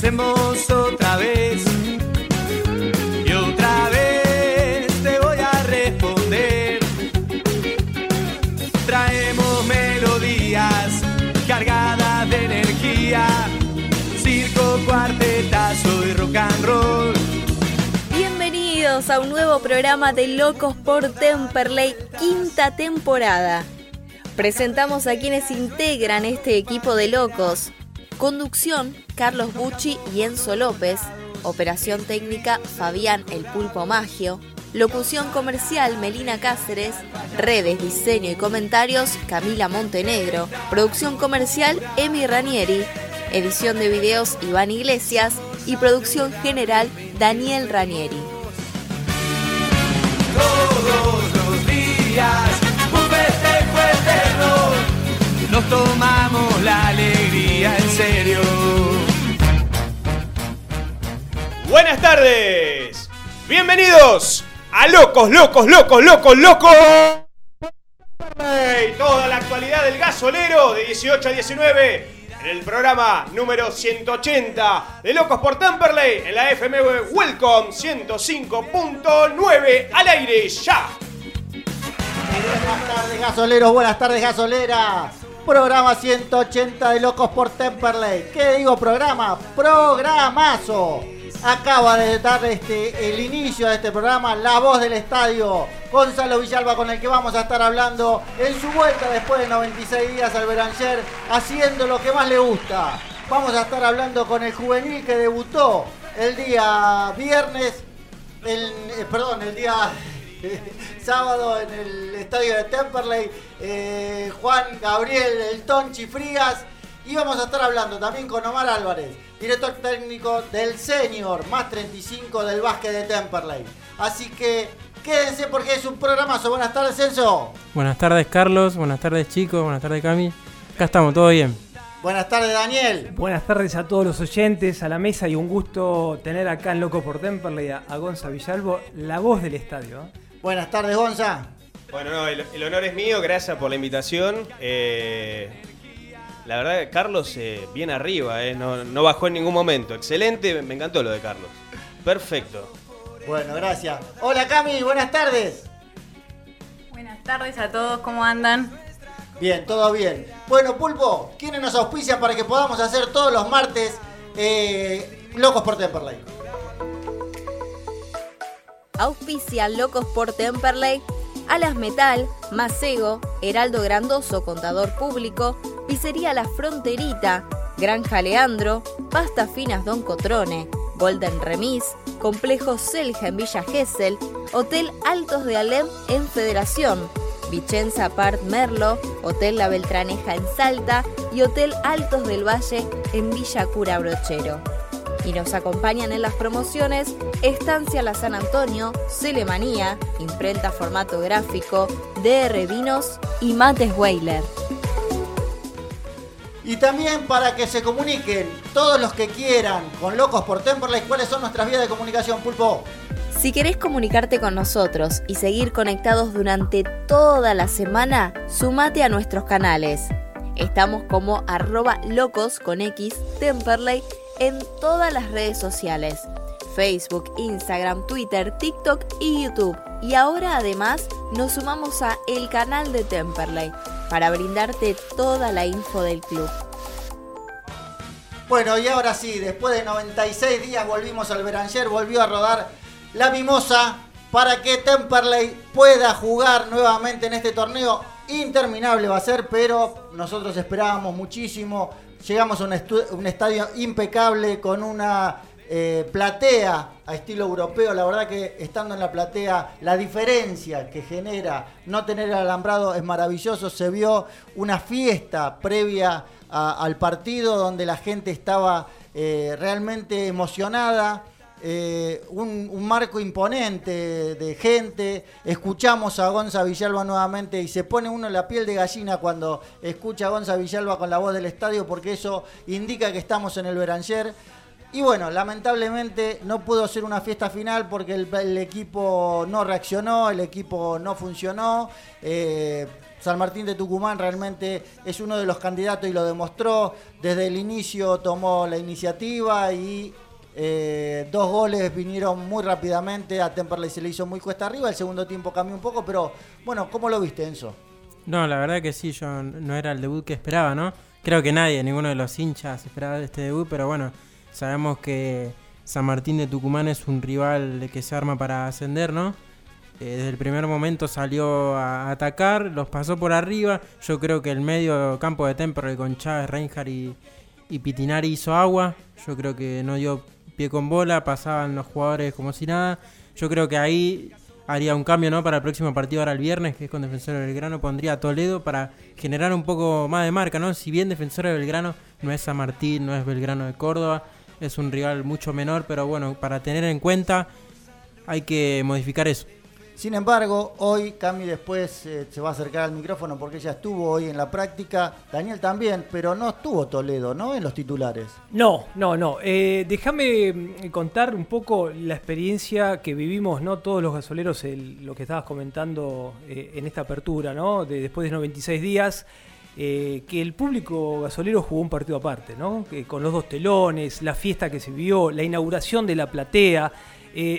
hacemos otra vez. Y otra vez te voy a responder. Traemos melodías cargadas de energía, circo, cuartetazo y rock and roll. Bienvenidos a un nuevo programa de Locos por Temperley, quinta temporada. Presentamos a quienes integran este equipo de locos. Conducción, Carlos Bucci y Enzo López. Operación técnica, Fabián El Pulpo Magio. Locución comercial, Melina Cáceres. Redes, diseño y comentarios, Camila Montenegro. Producción comercial, Emi Ranieri. Edición de videos, Iván Iglesias. Y producción general, Daniel Ranieri. Todos los días, Nos tomamos la alegría en serio. Buenas tardes. Bienvenidos a Locos, Locos, Locos, Locos, Locos. Y toda la actualidad del gasolero de 18 a 19 en el programa número 180 de Locos por Temperley en la FM Welcome 105.9 al aire ya. Buenas tardes gasoleros, buenas tardes gasoleras. Programa 180 de Locos por Temperley. ¿Qué digo programa? Programazo. Acaba de dar este, el inicio de este programa La Voz del Estadio. Gonzalo Villalba con el que vamos a estar hablando en su vuelta después de 96 días al Beranger haciendo lo que más le gusta. Vamos a estar hablando con el juvenil que debutó el día viernes, eh, perdón, el día sábado en el estadio de Temperley, eh, Juan Gabriel El Tonchi Frías. Y vamos a estar hablando también con Omar Álvarez, director técnico del Senior, más 35 del básquet de Temperley. Así que quédense porque es un programazo. Buenas tardes, Celso. Buenas tardes, Carlos. Buenas tardes, chicos. Buenas tardes, Cami. Acá estamos, todo bien. Buenas tardes, Daniel. Buenas tardes a todos los oyentes, a la mesa y un gusto tener acá en Loco por Temperley a, a Gonza Villalbo, la voz del estadio. ¿eh? Buenas tardes, Gonza. Bueno, no, el, el honor es mío, gracias por la invitación. Eh, la verdad, Carlos, eh, bien arriba, eh, no, no bajó en ningún momento. Excelente, me encantó lo de Carlos. Perfecto. Bueno, gracias. Hola, Cami, buenas tardes. Buenas tardes a todos, ¿cómo andan? Bien, todo bien. Bueno, Pulpo, ¿quiénes nos auspician para que podamos hacer todos los martes eh, Locos por Temperley? Auspicia Locos por Temperley, Alas Metal, Macego, Heraldo Grandoso, Contador Público, Pizzería La Fronterita, Granja Leandro, Pasta Finas Don Cotrone, Golden Remis, Complejo Selja en Villa Gesell, Hotel Altos de Alem en Federación, Vicenza Part Merlo, Hotel La Beltraneja en Salta y Hotel Altos del Valle en Villa Cura Brochero. Y nos acompañan en las promociones Estancia La San Antonio, Celemanía, Imprenta Formato Gráfico, DR Vinos y Mates Weiler. Y también para que se comuniquen todos los que quieran con Locos por Temperley, ¿cuáles son nuestras vías de comunicación, Pulpo? Si querés comunicarte con nosotros y seguir conectados durante toda la semana, sumate a nuestros canales. Estamos como arroba locos con X Temperley en todas las redes sociales. Facebook, Instagram, Twitter, TikTok y YouTube. Y ahora además nos sumamos a el canal de Temperley para brindarte toda la info del club. Bueno, y ahora sí, después de 96 días volvimos al Beranger, volvió a rodar la mimosa para que Temperley pueda jugar nuevamente en este torneo. Interminable va a ser, pero nosotros esperábamos muchísimo. Llegamos a un, un estadio impecable con una eh, platea a estilo europeo. La verdad que estando en la platea, la diferencia que genera no tener el alambrado es maravilloso. Se vio una fiesta previa al partido donde la gente estaba eh, realmente emocionada. Eh, un, marco imponente de gente. Escuchamos a Gonza Villalba nuevamente y se pone uno la piel de gallina cuando escucha a Gonza Villalba con la voz del estadio porque eso indica que estamos en el Beranger. Y bueno, lamentablemente no pudo ser una fiesta final porque el, el equipo no reaccionó, el equipo no funcionó. Eh, San Martín de Tucumán realmente es uno de los candidatos y lo demostró. Desde el inicio tomó la iniciativa y eh, dos goles vinieron muy rápidamente. A Temperley se le hizo muy cuesta arriba. El segundo tiempo cambió un poco, pero bueno, ¿cómo lo viste, Enzo? No, la verdad que sí, yo no era el debut que esperaba, ¿no? Creo que nadie, ninguno de los hinchas esperaba este debut, pero bueno, sabemos que San Martín de Tucumán es un rival que se arma para ascender, ¿no? Eh, desde el primer momento salió a atacar, los pasó por arriba. Yo creo que el medio campo de Temperley con Chávez, Reinhardt y, y Pitinari hizo agua. Yo creo que no dio pie con bola, pasaban los jugadores como si nada. Yo creo que ahí haría un cambio ¿no? para el próximo partido ahora el viernes, que es con Defensor de Belgrano, pondría a Toledo para generar un poco más de marca, ¿no? Si bien Defensor de Belgrano no es San Martín, no es Belgrano de Córdoba, es un rival mucho menor, pero bueno, para tener en cuenta hay que modificar eso. Sin embargo, hoy Cami después eh, se va a acercar al micrófono porque ella estuvo hoy en la práctica, Daniel también, pero no estuvo Toledo, ¿no? En los titulares. No, no, no. Eh, déjame mm, contar un poco la experiencia que vivimos, ¿no? Todos los gasoleros, lo que estabas comentando eh, en esta apertura, ¿no? De, después de 96 días, que el público gasolero jugó un partido aparte, ¿no? Con los dos telones, la fiesta que se vio, la inauguración de la platea.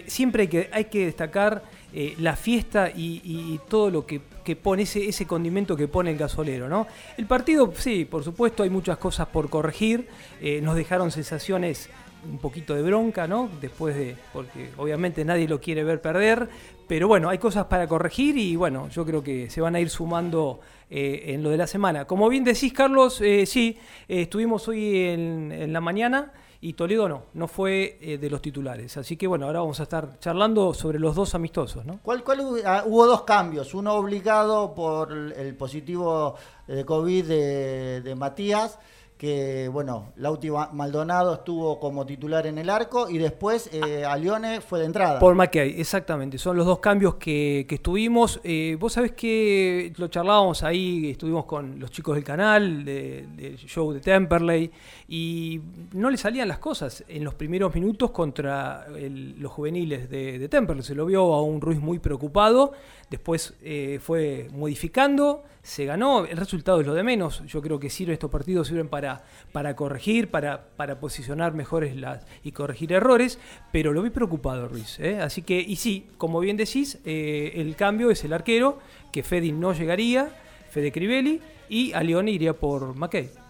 siempre hay que, hay que destacar eh, la fiesta y, todo lo que, que pone, ese, ese condimento que pone el gasolero, ¿no? El partido, sí, por supuesto, hay muchas cosas por corregir. eh, nos dejaron sensaciones un poquito de bronca, ¿no? Después de. Porque obviamente nadie lo quiere ver perder. Pero bueno, hay cosas para corregir y bueno, yo creo que se van a ir sumando eh, en lo de la semana. Como bien decís, Carlos, sí, estuvimos hoy en, en la mañana y Toledo no, no fue eh, de los titulares. Así que bueno, ahora vamos a estar charlando sobre los dos amistosos, ¿no? ¿Cuál, cuál hu- ah, hubo dos cambios, uno obligado por el positivo de COVID de, de Matías, que bueno, Lauti Ma- Maldonado estuvo como titular en el arco y después eh, Alione fue de entrada. Por McKay, exactamente. Son los dos cambios que, que estuvimos. Eh, vos sabés que lo charlábamos ahí, estuvimos con los chicos del canal, de- del show de Temperley, y no le salían las cosas en los primeros minutos contra el- los juveniles de, de Temperley. Se lo vio a un Ruiz muy preocupado, después eh, fue modificando, se ganó, el resultado es lo de menos. Yo creo que sirve, estos partidos sirven para, para corregir, para, para posicionar mejores las, y corregir errores, pero lo vi preocupado Ruiz. ¿eh? Así que, y sí, como bien decís, eh, el cambio es el arquero, que Fedi no llegaría, Fede Crivelli, y a Leone iría por McKay.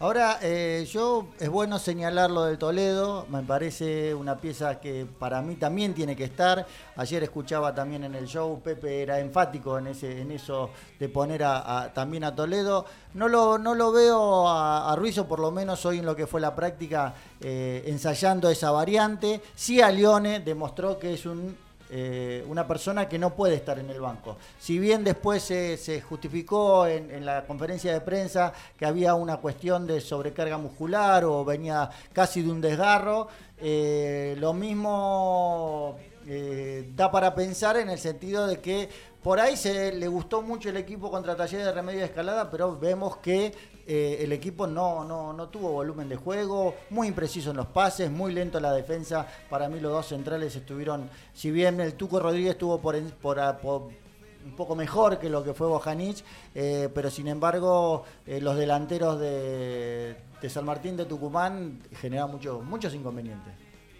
Ahora, eh, yo es bueno señalar lo del Toledo, me parece una pieza que para mí también tiene que estar. Ayer escuchaba también en el show, Pepe era enfático en, ese, en eso de poner a, también a Toledo. No lo, no lo veo a, a Ruiz, por lo menos hoy en lo que fue la práctica, eh, ensayando esa variante. Sí a Lione demostró que es un eh, una persona que no puede estar en el banco. Si bien después se, justificó en, en la conferencia de prensa que había una cuestión de sobrecarga muscular o venía casi de un desgarro, eh, lo mismo eh, da para pensar en el sentido de que por ahí se le gustó mucho el equipo contra Talleres de Remedio de Escalada, pero vemos que eh, el equipo no, no, no tuvo volumen de juego, muy impreciso en los pases, muy lento la defensa. Para mí los dos centrales estuvieron, si bien el Tuco Rodríguez estuvo por, por, a- por un poco mejor que lo que fue Bojanic, eh, pero sin embargo eh, los delanteros de, de San Martín de Tucumán generaron muchos muchos inconvenientes.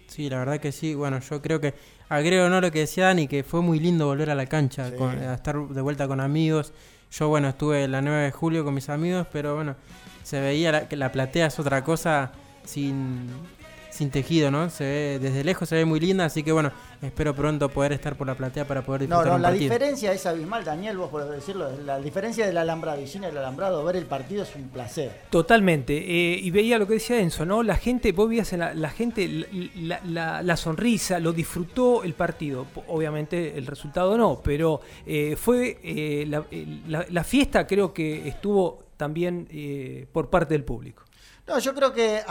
Sí, la verdad que sí. Bueno, yo creo que agrego no lo que decía Dani, que fue muy lindo volver a la cancha, Sí. con- a estar de vuelta con amigos. Yo, bueno, estuve el 9 de julio con mis amigos, pero bueno, se veía la- que la platea es otra cosa sin, sin tejido, ¿no? Se ve, desde lejos se ve muy linda, así que bueno, espero pronto poder estar por la platea para poder No, disfrutar no, un la partido. diferencia es abismal, Daniel, vos podés decirlo, la diferencia del alambrado y sin el alambrado, ver el partido es un placer. Totalmente. eh, y veía lo que decía Enzo, ¿no? La gente, vos veías en la, la gente la, la- la sonrisa, lo disfrutó el partido. Obviamente el resultado no, pero eh, fue eh, la, la- la fiesta creo que estuvo también eh, por parte del público. No, yo creo que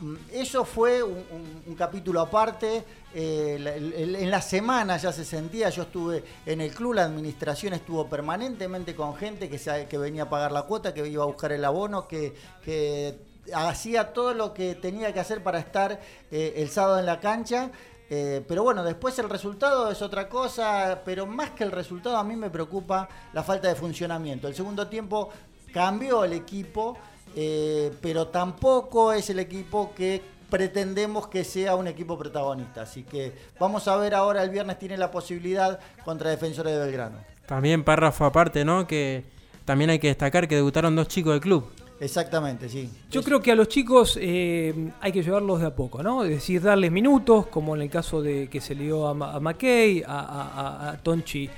mm, eso fue un, capítulo aparte. eh, en la semana ya se sentía, yo estuve en el club, la administración estuvo permanentemente con gente que, venía a pagar la cuota, que iba a buscar el abono, que, que hacía todo lo que tenía que hacer para estar eh, el sábado en la cancha. Eh, pero bueno, después el resultado es otra cosa, pero más que el resultado a mí me preocupa la falta de funcionamiento. El segundo tiempo cambió el equipo, eh, pero tampoco es el equipo que pretendemos que sea un equipo protagonista. Así que vamos a ver ahora, el viernes tiene la posibilidad contra Defensores de Belgrano. También párrafo aparte, ¿no? Que también hay que destacar que debutaron dos chicos del club. Exactamente, sí. Yo creo que a los chicos eh, hay que llevarlos de a poco, ¿no? Es decir, darles minutos, como en el caso de que se le dio a, Ma- a McKay, a, a- a Tonchi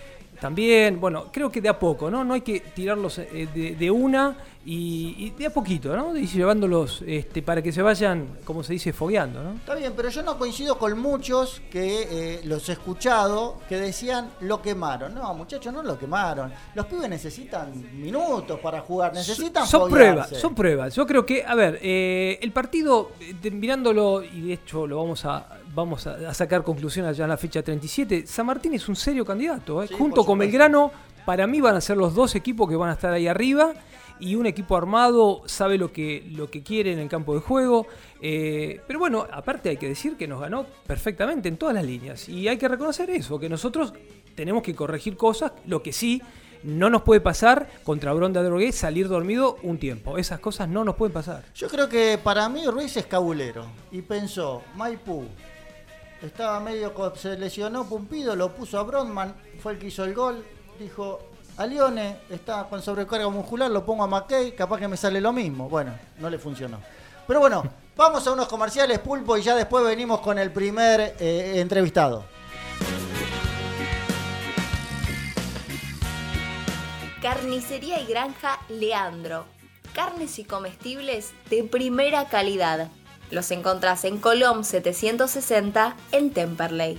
también. Bueno, creo que de a poco, ¿no? No hay que tirarlos eh, de, de una y, y de a poquito, ¿no? Y llevándolos este, para que se vayan, como se dice, fogueando, ¿no? Está bien, pero yo no coincido con muchos que eh, los he escuchado que decían lo quemaron. No, muchachos, no lo quemaron. Los pibes necesitan minutos para jugar, necesitan son foguearse. pruebas, son pruebas. Yo creo que, a ver, eh, el partido, eh, mirándolo, y de hecho lo vamos a vamos a, a sacar conclusiones ya en la fecha 37, San Martín es un serio candidato. Sí, Junto con. Belgrano, para mí van a ser los dos equipos que van a estar ahí arriba. Y un equipo armado sabe lo que, lo que quiere en el campo de juego. eh, pero bueno, aparte hay que decir que nos ganó perfectamente en todas las líneas. Y hay que reconocer eso, que nosotros tenemos que corregir cosas. Lo que sí, no nos puede pasar contra Bronda Drogué salir dormido un tiempo. Esas cosas no nos pueden pasar. Yo creo que para mí Ruiz es cabulero. Y pensó, Maipú, estaba medio, se lesionó Pumpido, lo puso a Brodman, fue el que hizo el gol. Dijo, a Lione está con sobrecarga muscular, lo pongo a McKay, capaz que me sale lo mismo. Bueno, no le funcionó. Pero bueno, vamos a unos comerciales, Pulpo, y ya después venimos con el primer eh, entrevistado. Carnicería y Granja Leandro. Carnes y comestibles de primera calidad. Los encontrás en Colom 760 en Temperley.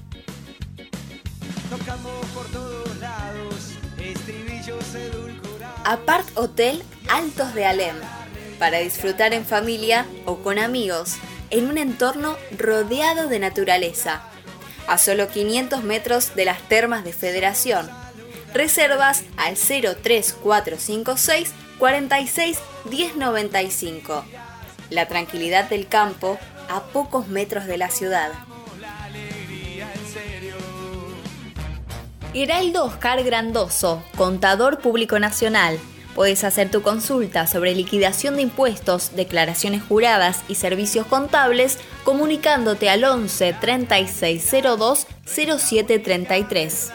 Apart Hotel Altos de Alem, para disfrutar en familia o con amigos, en un entorno rodeado de naturaleza, a solo 500 metros de las termas de Federación. Reservas al 03456 46 1095. La tranquilidad del campo a pocos metros de la ciudad. Heraldo Oscar Grandoso, contador público nacional. Puedes hacer tu consulta sobre liquidación de impuestos, declaraciones juradas y servicios contables comunicándote al 11 3602 0733.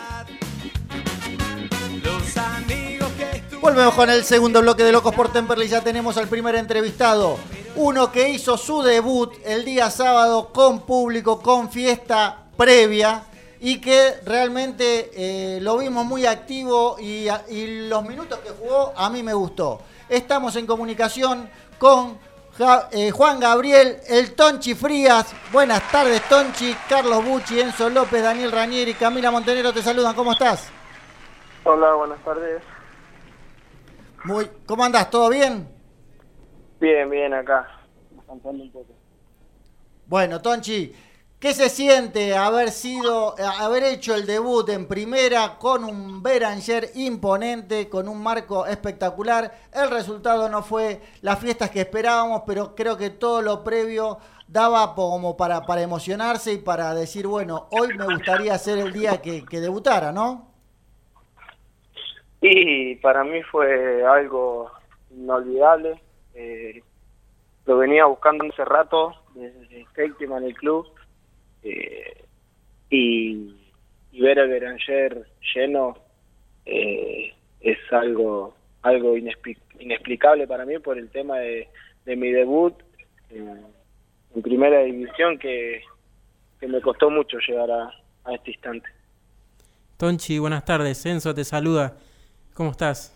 Los amigos que tú Volvemos con el segundo bloque de Locos por Temperley. Ya tenemos al primer entrevistado. Uno que hizo su debut el día sábado con público, con fiesta previa. Y que realmente eh, lo vimos muy activo y, y los minutos que jugó a mí me gustó. Estamos en comunicación con Ja- eh, Juan Gabriel, el Tonchi Frías. Buenas tardes, Tonchi. Carlos Bucci, Enzo López, Daniel Ranieri, Camila Montenegro te saludan. ¿Cómo estás? Hola, buenas tardes. Muy, ¿Cómo andás? ¿Todo bien? Bien, bien, acá. Descansando un poco. Bueno, Tonchi, ¿qué se siente haber sido, haber hecho el debut en primera con un Beranger imponente, con un marco espectacular? El resultado no fue las fiestas que esperábamos, pero creo que todo lo previo daba como para, para emocionarse y para decir, bueno, hoy me gustaría ser el día que, que debutara, ¿no? Y para mí fue algo inolvidable. eh, lo venía buscando hace rato, desde séptima en el club. Eh, y, y ver el Beranger lleno eh, es algo algo inexpli- inexplicable para mí por el tema de, de mi debut eh, en primera división que, que me costó mucho llegar a, a este instante. Tonchi, buenas tardes. Enzo te saluda. ¿Cómo estás?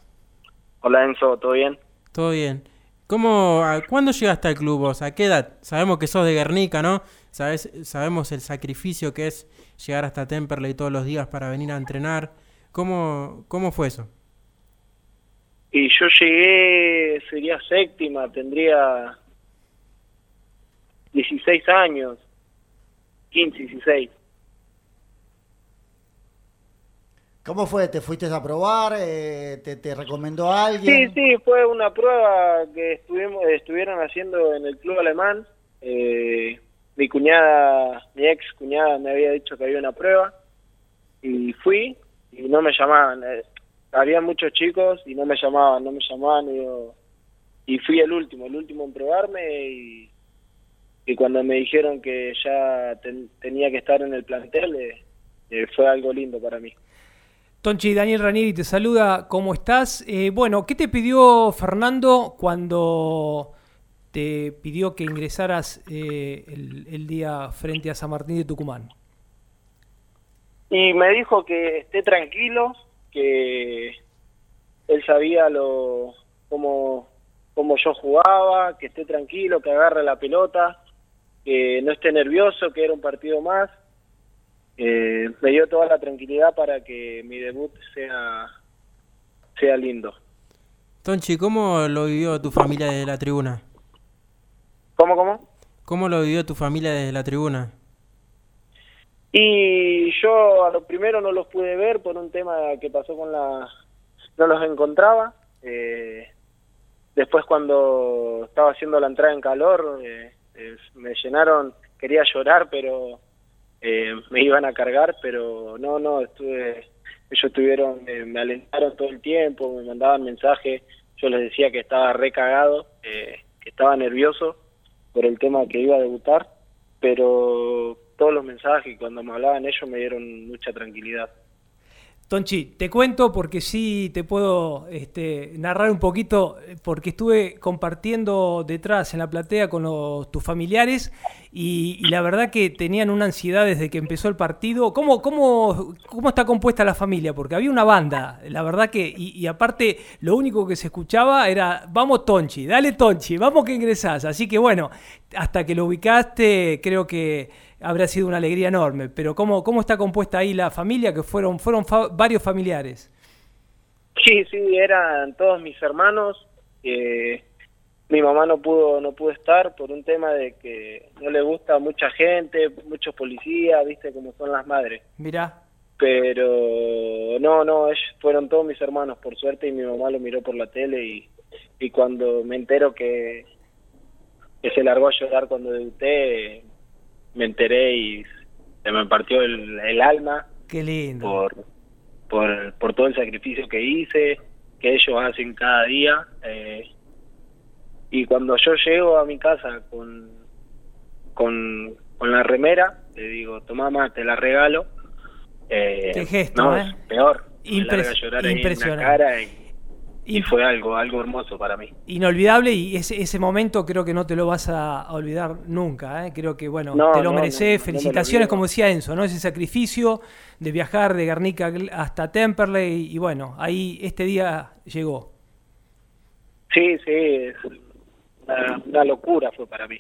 Hola Enzo, ¿todo bien? Todo bien. ¿Cómo, a- ¿Cuándo llegaste al club vos? ¿A qué edad? Sabemos que sos de Guernica, ¿no? Sabes, sabemos el sacrificio que es llegar hasta Temperley todos los días para venir a entrenar. ¿Cómo, cómo fue eso? Y yo llegué, sería séptima, tendría 16 años, 15, 16. ¿Cómo fue? ¿Te fuiste a probar? Eh, ¿te, te recomendó Sí, alguien? sí, fue una prueba que estuvimos, estuvieron haciendo en el club alemán. Eh, mi cuñada, mi ex cuñada me había dicho que había una prueba y fui y no me llamaban. Eh, había muchos chicos y no me llamaban, no me llamaban y, yo- y fui el último, el último en probarme y, cuando me dijeron que ya ten- tenía que estar en el plantel eh, eh, fue algo lindo para mí. Tonchi, Daniel Ranieri te saluda, ¿cómo estás? Bueno, ¿qué te pidió Fernando cuando te pidió que ingresaras eh, el, el día frente a San Martín de Tucumán? Y me dijo que esté tranquilo, que él sabía lo cómo, cómo yo jugaba, que esté tranquilo, que agarre la pelota, que no esté nervioso, que era un partido más. Eh, me dio toda la tranquilidad para que mi debut sea, sea lindo. Tonchi, ¿cómo lo vivió tu familia desde la tribuna? ¿Cómo, cómo? ¿Cómo lo vivió tu familia desde la tribuna? Y yo a lo primero no los pude ver por un tema que pasó con la... No los encontraba. Eh, después cuando estaba haciendo la entrada en calor, eh, eh, me llenaron, quería llorar, pero eh, me iban a cargar, pero no, no, estuve... Ellos estuvieron, eh, me alentaron todo el tiempo, me mandaban mensajes, yo les decía que estaba recagado, eh, que estaba nervioso por el tema que iba a debutar, pero todos los mensajes cuando me hablaban ellos me dieron mucha tranquilidad. Tonchi, te cuento porque sí te puedo este, narrar un poquito, eh, porque estuve compartiendo detrás en la platea con los- tus familiares y, y la verdad que tenían una ansiedad desde que empezó el partido. ¿Cómo, cómo, cómo está compuesta la familia? Porque había una banda, la verdad que, y, y aparte lo único que se escuchaba era, vamos Tonchi, dale Tonchi, vamos que ingresás. Así que bueno, hasta que lo ubicaste creo que habrá sido una alegría enorme. Pero ¿cómo, cómo está compuesta ahí la familia? Que fueron, fueron fa- varios familiares. Sí, sí, eran todos mis hermanos. eh, mi mamá no pudo no pudo estar por un tema de que no le gusta mucha gente, muchos policías, viste cómo son las madres. Mirá, Pero no, no, ellos fueron todos mis hermanos por suerte y mi mamá lo miró por la tele y, y cuando me entero que, que se largó a llorar cuando debuté, me enteré y se me partió el, el alma qué lindo. por, por, por todo el sacrificio que hice, que ellos hacen cada día. eh, y cuando yo llego a mi casa con, con, con la remera, le digo, tomá más, te la regalo. Eh, Qué gesto, no, ¿eh? es peor. Impres- llorar en la impresionante. cara y, fue algo, algo hermoso para mí. Inolvidable y ese, ese momento creo que no te lo vas a, a olvidar nunca. ¿eh? Creo que, bueno, No, te lo no, mereces. no, me Felicitaciones, como decía Enzo, ¿no? Ese sacrificio de viajar de Guernica hasta Temperley y, bueno, ahí este día llegó. Sí, sí, es una, una locura fue para mí.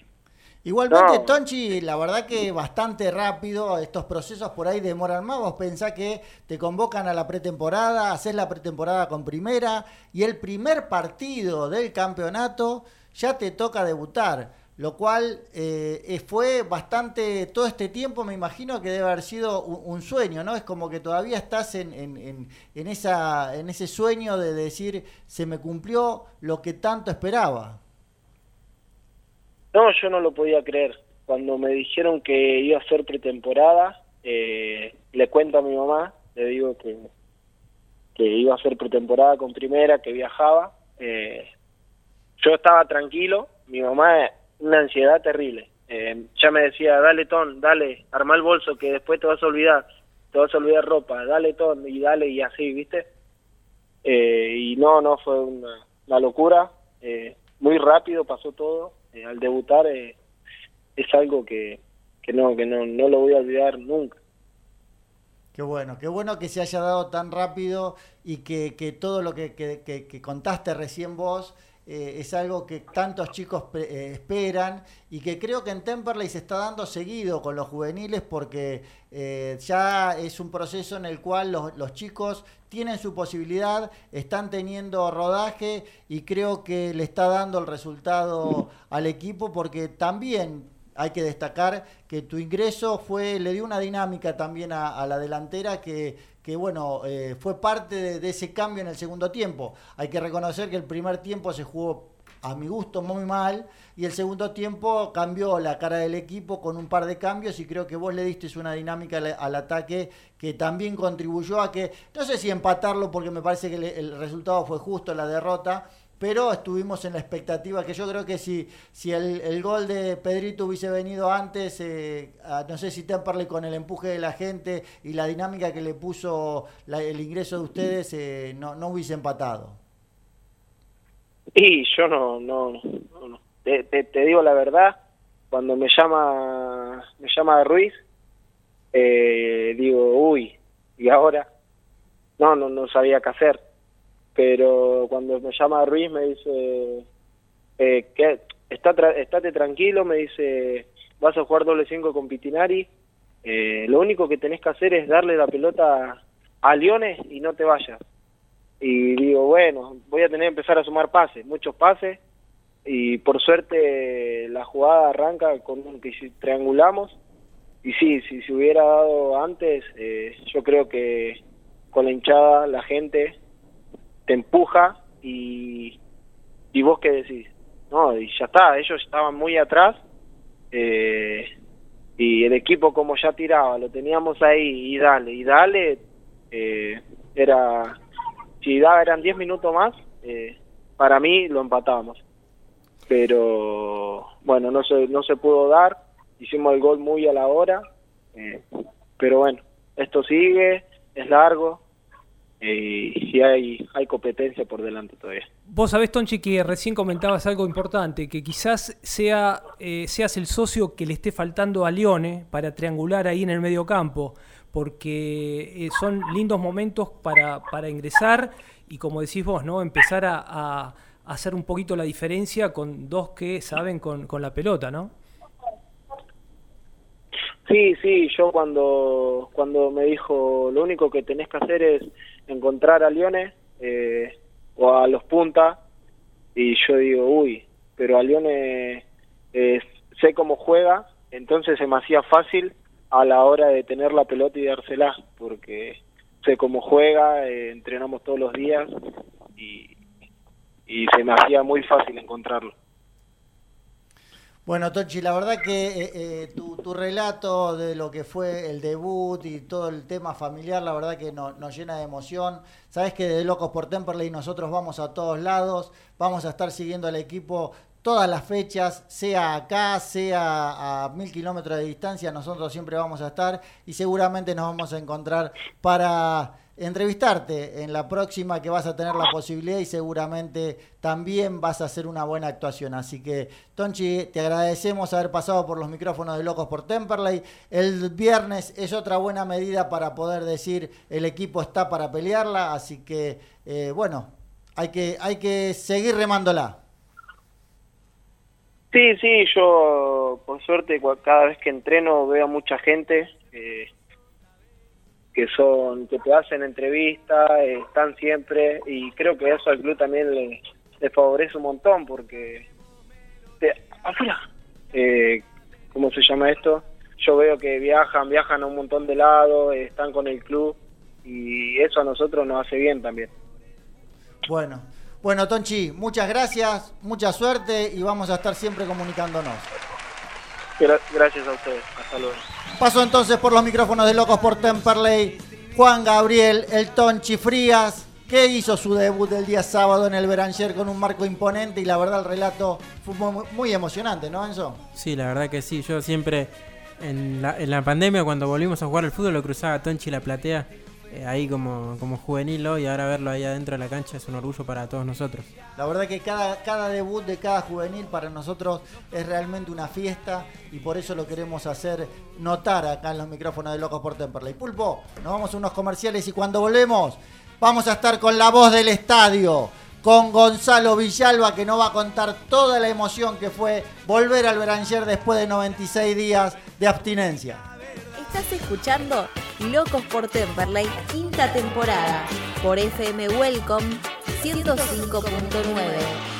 Igualmente, No. Tonchi, la verdad que bastante rápido, estos procesos por ahí demoran más. Vos pensás que te convocan a la pretemporada, haces la pretemporada con primera y el primer partido del campeonato ya te toca debutar. Lo cual eh, eh, fue bastante, todo este tiempo me imagino que debe haber sido un, un sueño, ¿no? Es como que todavía estás en, en, en, en esa, en ese sueño de decir, se me cumplió lo que tanto esperaba. No, yo no lo podía creer. Cuando me dijeron que iba a ser pretemporada, eh, le cuento a mi mamá, le digo que, que iba a ser pretemporada con primera, que viajaba. Eh, yo estaba tranquilo, mi mamá una ansiedad terrible. Eh, ya me decía, dale ton, dale, arma el bolso que después te vas a olvidar, te vas a olvidar ropa, dale ton y dale y así, ¿viste? Eh, y no, no, fue una, una locura, eh, muy rápido pasó todo, eh, al debutar eh, es algo que, que no, que no, no lo voy a olvidar nunca. Qué bueno, qué bueno que se haya dado tan rápido y que, que todo lo que, que- que- que contaste recién vos eh, es algo que tantos chicos eh, esperan y que creo que en Temperley se está dando seguido con los juveniles porque eh, ya es un proceso en el cual los, los chicos tienen su posibilidad, están teniendo rodaje y creo que le está dando el resultado al equipo porque también hay que destacar que tu ingreso fue le dio una dinámica también a la delantera que, que bueno, eh, fue parte de, ese cambio en el segundo tiempo. Hay que reconocer que el primer tiempo se jugó a mi gusto muy mal y el segundo tiempo cambió la cara del equipo con un par de cambios y creo que vos le diste una dinámica al, ataque que también contribuyó a que, no sé si empatarlo porque me parece que el resultado fue justo la derrota, pero estuvimos en la expectativa que yo creo que si, si el, gol de Pedrito hubiese venido antes, eh, ah, no sé si Temperley con el empuje de la gente y la dinámica que le puso la- el ingreso de ustedes, eh, no, no hubiese empatado. Y yo no, no, no, te digo la verdad, cuando me llama, me llama Ruiz, eh, digo, uy, y ahora, no, no, no sabía qué hacer. Pero cuando me llama Ruiz me dice, eh, que está tra- estate tranquilo, me dice, vas a jugar doble 5 con Pitinari, eh, lo único que tenés que hacer es darle la pelota a Leones y no te vayas. Y digo, bueno, voy a tener que empezar a sumar pases, muchos pases, y por suerte la jugada arranca con un que triangulamos, y sí, si se hubiera dado antes, eh, yo creo que con la hinchada, la gente te empuja y, y vos qué decís, no, y ya está, ellos estaban muy atrás, eh, y el equipo como ya tiraba, lo teníamos ahí, y dale, y dale, eh, era si daba eran 10 minutos más, eh, para mí lo empatábamos. Pero bueno, no se, no se pudo dar, hicimos el gol muy a la hora, eh, pero bueno, esto sigue, es largo eh, y hay, hay competencia por delante todavía. Vos sabés, Tonchi, que recién comentabas algo importante, que quizás sea, eh, seas el socio que le esté faltando a Lione para triangular ahí en el medio campo, porque eh, son lindos momentos para, para ingresar y como decís vos, ¿no? empezar a, a hacer un poquito la diferencia con dos que saben con, con la pelota, ¿no? Sí, sí, yo cuando, cuando me dijo lo único que tenés que hacer es encontrar a Lione eh, o a los puntas y yo digo, uy, pero a Lione eh, sé cómo juega, entonces se me hacía fácil a la hora de tener la pelota y dársela, porque sé cómo juega, eh, entrenamos todos los días y se me hacía muy fácil encontrarlo. Bueno, Tochi, la verdad que eh, eh, tu, relato de lo que fue el debut y todo el tema familiar, la verdad que no- nos llena de emoción. Sabes que de Locos por Temperley nosotros vamos a todos lados, vamos a estar siguiendo al equipo todas las fechas, sea acá, sea a mil kilómetros de distancia, nosotros siempre vamos a estar y seguramente nos vamos a encontrar para entrevistarte en la próxima que vas a tener la posibilidad y seguramente también vas a hacer una buena actuación. Así que, Tonchi, te agradecemos haber pasado por los micrófonos de Locos por Temperley. El viernes es otra buena medida para poder decir el equipo está para pelearla, así que, eh, bueno, hay que, hay que seguir remándola. Sí, sí, yo por suerte cada vez que entreno veo a mucha gente eh, que son que te hacen entrevistas, están siempre y creo que eso al club también le, le favorece un montón porque te, afuera, eh, ¿cómo se llama esto? Yo veo que viajan, viajan a un montón de lados, están con el club y eso a nosotros nos hace bien también. Bueno, bueno, Tonchi, muchas gracias, mucha suerte y vamos a estar siempre comunicándonos. Gra- gracias a ustedes, hasta luego. Paso entonces por los micrófonos de Locos por Temperley, Juan Gabriel, el Tonchi Frías, que hizo su debut el día sábado en el Beranger con un marco imponente y la verdad el relato fue muy, muy emocionante, ¿no, Enzo? Sí, la verdad que sí. Yo siempre, en la, en la pandemia, cuando volvimos a jugar al fútbol, lo cruzaba Tonchi la platea, eh, ahí como, como juvenil, y ahora verlo ahí adentro de la cancha es un orgullo para todos nosotros. La verdad que cada, cada debut de cada juvenil para nosotros es realmente una fiesta y por eso lo queremos hacer notar acá en los micrófonos de Locos por Temperley. Pulpo, nos vamos a unos comerciales y cuando volvemos vamos a estar con la voz del estadio. con Gonzalo Villalba que nos va a contar toda la emoción que fue volver al Beranger después de 96 días de abstinencia. Estás escuchando Locos por Temperley, quinta temporada, por FM Welcome 105.9.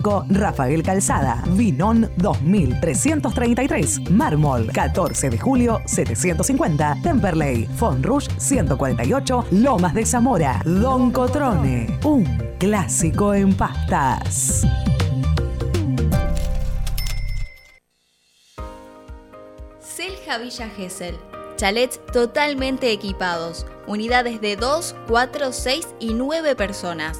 Rafael Calzada, Vinón 2333, Mármol 14 de julio 750, Temperley, Rouge 148, Lomas de Zamora, Don Cotrone, un clásico en pastas. Selja Villa Gesell. Chalets totalmente equipados, unidades de 2, 4, 6 y 9 personas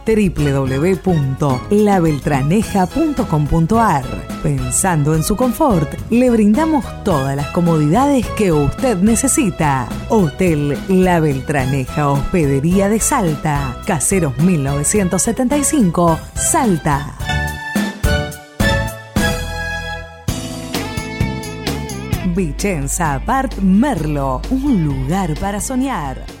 www.labeltraneja.com.ar. Pensando en su confort, le brindamos todas las comodidades que usted necesita. Hotel La Beltraneja Hospedería de Salta, Caseros 1975, Salta. Vicenza Apart Merlo, un lugar para soñar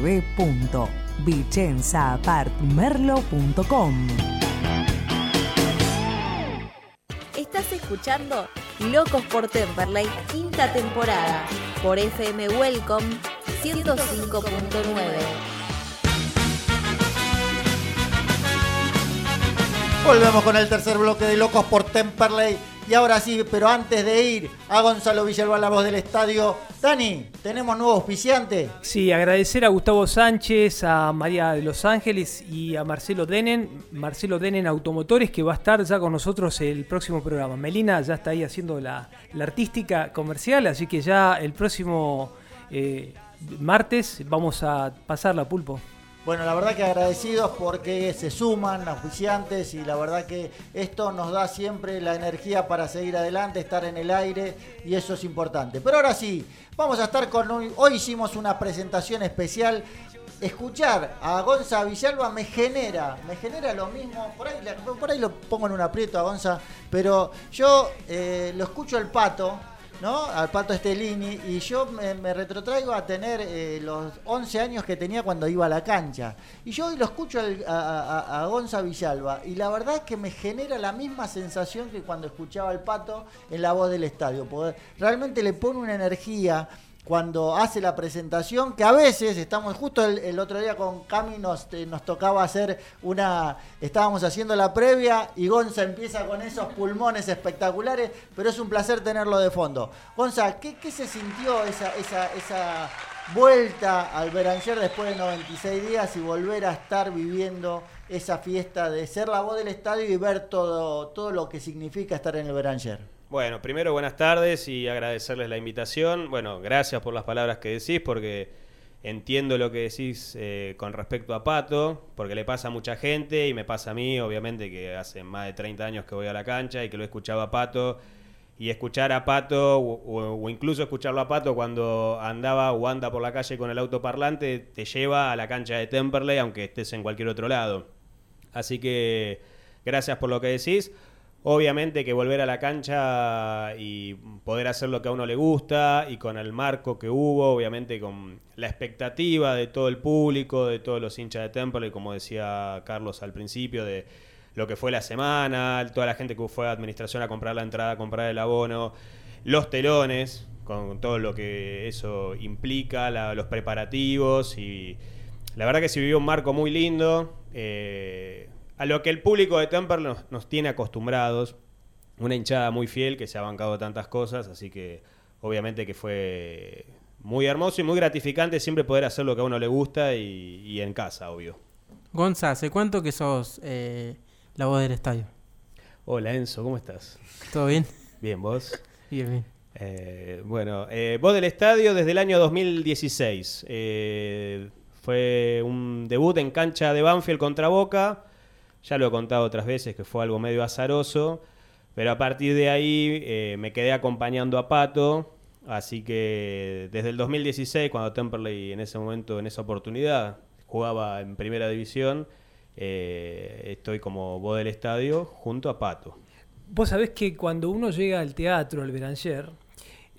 www.vicenzaapartmerlo.com. Estás escuchando Locos por Temperley, quinta temporada, por FM Welcome 105.9. Volvemos con el tercer bloque de Locos por Temperley. Y ahora sí, pero antes de ir a Gonzalo Villalba, la voz del estadio. Dani, ¿tenemos nuevo auspiciante? Sí, agradecer a Gustavo Sánchez, a María de Los Ángeles y a Marcelo Denen, Marcelo Denen Automotores, que va a estar ya con nosotros el próximo programa. Melina ya está ahí haciendo la, artística comercial, así que ya el próximo eh, martes vamos a pasar la pulpo. Bueno, la verdad que agradecidos porque se suman auspiciantes y la verdad que esto nos da siempre la energía para seguir adelante, estar en el aire y eso es importante. Pero ahora sí, vamos a estar con hoy, hoy hicimos una presentación especial. Escuchar a Gonza Villalba me genera, me genera lo mismo. Por ahí, por ahí lo pongo en un aprieto a Gonza, pero yo eh, lo escucho al pato ¿no? Al Pato Estelini. Y yo me, retrotraigo a tener eh, los 11 años que tenía cuando iba a la cancha. Y yo hoy lo escucho a, a, Gonza Villalba. Y la verdad es que me genera la misma sensación que cuando escuchaba al Pato en la voz del estadio. realmente le pone una energía cuando hace la presentación, que a veces estamos, justo el, otro día con Cami nos, eh, nos, tocaba hacer una, estábamos haciendo la previa y Gonza empieza con esos pulmones espectaculares, pero es un placer tenerlo de fondo. Gonza, ¿qué, se sintió esa, esa, esa vuelta al Beranger después de 96 días y volver a estar viviendo esa fiesta de ser la voz del estadio y ver todo, todo lo que significa estar en el Beranger? Bueno, primero buenas tardes y agradecerles la invitación. Bueno, gracias por las palabras que decís porque entiendo lo que decís eh, con respecto a Pato, porque le pasa a mucha gente y me pasa a mí, obviamente que hace más de 30 años que voy a la cancha y que lo escuchaba a Pato. Y escuchar a Pato, o, incluso escucharlo a Pato cuando andaba o anda por la calle con el autoparlante, te lleva a la cancha de Temperley, aunque estés en cualquier otro lado. Así que gracias por lo que decís. Obviamente que volver a la cancha y poder hacer lo que a uno le gusta y con el marco que hubo, obviamente con la expectativa de todo el público, de todos los hinchas de Temple, y como decía Carlos al principio, de lo que fue la semana, toda la gente que fue a administración a comprar la entrada, a comprar el abono, los telones, con todo lo que eso implica, los preparativos y la verdad que se vivió un marco muy lindo. Eh, a lo que el público de Temperley nos, tiene acostumbrados. Una hinchada muy fiel que se ha bancado tantas cosas, así que obviamente que fue muy hermoso y muy gratificante siempre poder hacer lo que a uno le gusta y, en casa, obvio. Gonza, ¿hace cuánto que sos eh, la voz del estadio? Hola Enzo, ¿cómo estás? ¿Todo bien? Bien, ¿vos? Bien, bien. Eh, bueno, eh, voz del estadio desde el año 2016. fue un debut en cancha de Banfield contra Boca. Ya lo he contado otras veces que fue algo medio azaroso, pero a partir de ahí eh, me quedé acompañando a Pato, así que desde el 2016, cuando Temperley en ese momento, en esa oportunidad, jugaba en primera división, eh, estoy como voz del estadio junto a Pato. Vos sabés que cuando uno llega al teatro, al Beranger,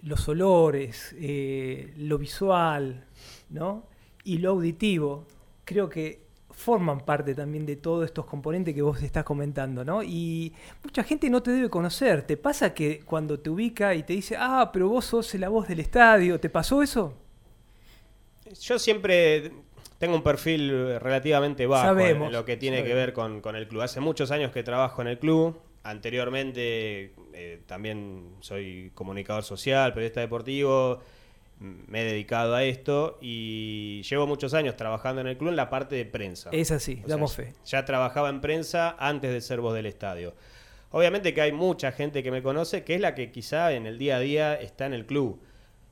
los olores, eh, lo visual, ¿no? Y lo auditivo, creo que forman parte también de todos estos componentes que vos estás comentando, ¿no? Y mucha gente no te debe conocer. ¿Te pasa que cuando te ubica y te dice, ah, pero vos sos la voz del estadio, ¿te pasó eso? Yo siempre tengo un perfil relativamente bajo en lo que tiene que ver con, el club. Hace muchos años que trabajo en el club. Anteriormente eh, también soy comunicador social, periodista deportivo me he dedicado a esto y llevo muchos años trabajando en el club en la parte de prensa. Es así, damos fe. Ya trabajaba en prensa antes de ser voz del estadio. Obviamente que hay mucha gente que me conoce que es la que quizá en el día a día está en el club.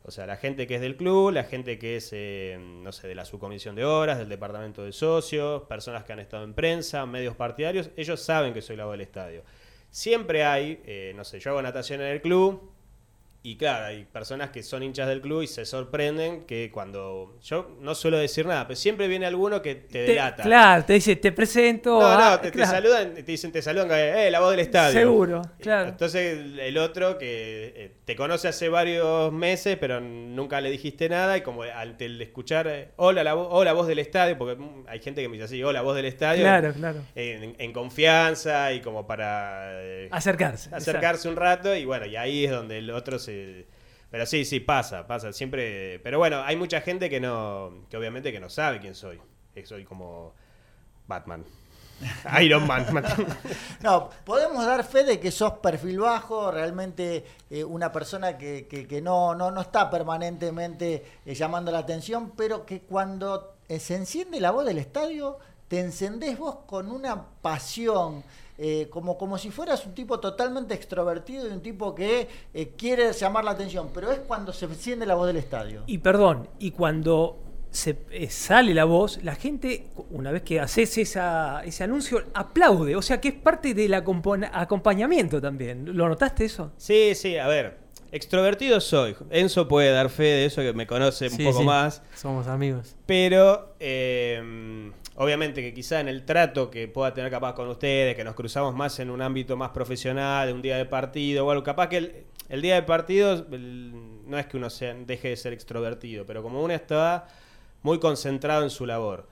O sea, la gente que es del club, la gente que es, eh, no sé, de la subcomisión de horas, del departamento de socios, personas que han estado en prensa, medios partidarios, ellos saben que soy la voz del estadio. Siempre hay, eh, no sé, yo hago natación en el club, y claro, hay personas que son hinchas del club y se sorprenden que cuando. Yo no suelo decir nada, pero siempre viene alguno que te, delata. Claro, te dice, te presento. No, ah, no, te, saludan, te dicen, te saludan, eh, la voz del estadio. Seguro, Eh, claro. Entonces el, otro que eh, te conoce hace varios meses, pero nunca le dijiste nada, y como al el escuchar, eh, hola, la, hola, voz del estadio, porque mm, hay gente que me dice así, hola, voz del estadio. Claro, claro. En, en confianza y como para eh, Acercarse. acercarse un rato y bueno, y ahí es donde el otro se... Pero sí, sí, pasa, pasa, siempre... Pero bueno, hay mucha gente que no, que obviamente que no sabe quién soy. Soy como Batman. Iron Man. No, podemos dar fe de que sos perfil bajo, realmente eh, una persona que, que- que no, no, no está permanentemente eh, llamando la atención, pero que cuando eh, se enciende la voz del estadio, te encendés vos con una pasión. Eh, como, como si fueras un tipo totalmente extrovertido y un tipo que eh, quiere llamar la atención, pero es cuando se enciende la voz del estadio. Y perdón, y cuando se eh, sale la voz, la gente, una vez que haces esa, ese anuncio, aplaude. O sea que es parte del acompañamiento también. ¿Lo notaste eso? Sí, sí, a ver. Extrovertido soy. Enzo puede dar fe de eso, que me conoce un Sí, poco sí, más. Somos amigos. Pero eh, obviamente que quizá en el trato que pueda tener capaz con ustedes, que nos cruzamos más en un ámbito más profesional, de un día de partido o algo, capaz que el, el día de partido el- no es que uno sea- deje de ser extrovertido, pero como uno está muy concentrado en su labor.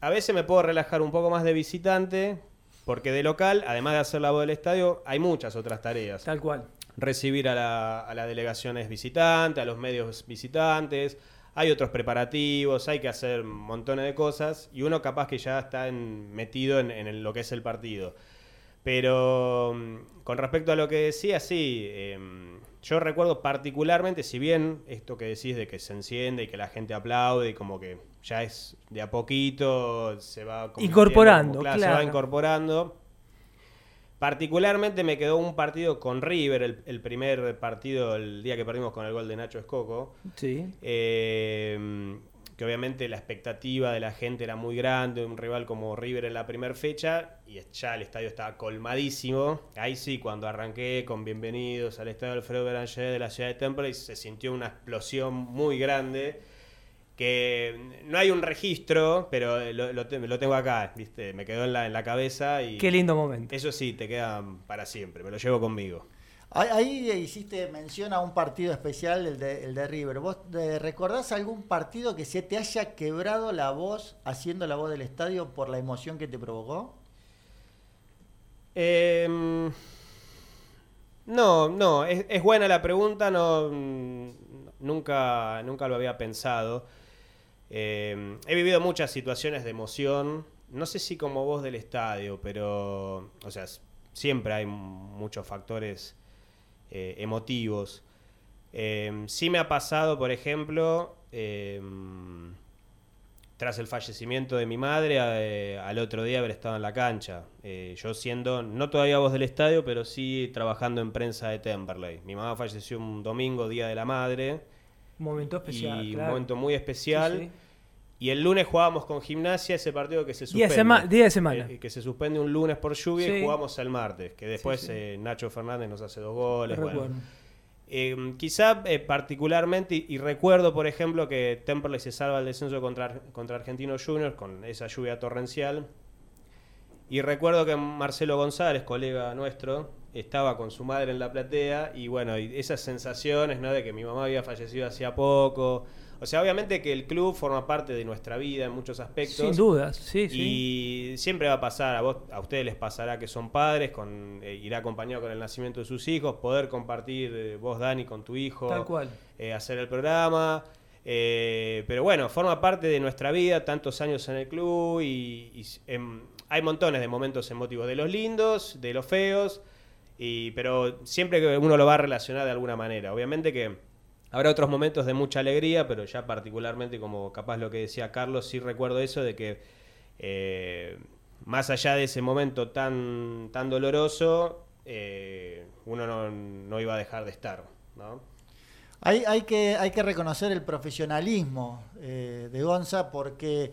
A veces me puedo relajar un poco más de visitante, porque de local, además de hacer la voz del estadio, hay muchas otras tareas Tal cual. recibir a la, a las delegaciones visitantes, a los medios visitantes, hay otros preparativos, hay que hacer montones de cosas y uno capaz que ya está en- metido en, lo que es el partido. Pero mm, con respecto a lo que decía, sí, em, yo recuerdo particularmente, si bien esto que decís de que se enciende y que la gente aplaude y como que ya es de a poquito, se va Incorporando, como- se claro. va incorporando. Particularmente me quedó un partido con River, el, el primer partido el día que perdimos con el gol de Nacho Escoco. Sí. Eh, que obviamente la expectativa de la gente era muy grande, un rival como River en la primera fecha, y ya el estadio estaba colmadísimo. Ahí sí, cuando arranqué con bienvenidos al estadio Alfredo Beranger de la ciudad de Temple, se sintió una explosión muy grande. Que no hay un registro, pero lo, lo te- lo tengo acá, ¿viste? Me quedó en la, en la cabeza y. Qué lindo momento. Eso sí, te queda para siempre, me lo llevo conmigo. Ahí, ahí hiciste mención a un partido especial, el de, el de River. ¿Vos eh, recordás algún partido que se te haya quebrado la voz haciendo la voz del estadio por la emoción que te provocó? Em, no, no, es, es buena la pregunta, no, nunca, nunca lo había pensado. Em, he vivido muchas situaciones de emoción, no sé si como voz del estadio, pero, o sea, siempre hay muchos factores eh, emotivos. Em, sí me ha pasado, por ejemplo, em, tras el fallecimiento de mi madre, eh, al otro día haber estado en la cancha. Eh, yo siendo, no todavía voz del estadio, pero sí trabajando en prensa de Temperley. Mi mamá falleció un domingo, Día de la Madre, Momento especial. y claro. un momento muy especial. Sí, sí. Y el lunes jugábamos con gimnasia ese partido que se suspende. día de semana. Eh, que se suspende un lunes por lluvia y jugamos el martes. Que después eh, Nacho Fernández nos hace dos goles. bueno. Eh, quizá eh, particularmente, y, y recuerdo, por ejemplo, que Temperley se salva el descenso contra, contra Argentinos Juniors con esa lluvia torrencial. Y recuerdo que Marcelo González, colega nuestro, estaba con su madre en la platea y bueno, y esas sensaciones, ¿no? De que mi mamá había fallecido hacía poco. O sea, obviamente que el club forma parte de nuestra vida en muchos aspectos. Sin dudas, sí, sí. Y siempre va a pasar, a vos, a ustedes les pasará que son padres, con, eh, irá acompañado con el nacimiento de sus hijos, poder compartir eh, vos, Dani, con tu hijo, Tal cual. eh, hacer el programa. pero bueno, forma parte de nuestra vida, tantos años en el club y, em, hay montones de momentos emotivos, de los lindos, de los feos, y, pero siempre que uno lo va a relacionar de alguna manera. Obviamente que habrá otros momentos de mucha alegría, pero ya particularmente como capaz lo que decía Carlos, sí recuerdo eso de que eh, más allá de ese momento tan, tan doloroso, eh, uno no, no iba a dejar de estar. ¿no? Hay, hay, que, hay que reconocer el profesionalismo eh, de Gonza porque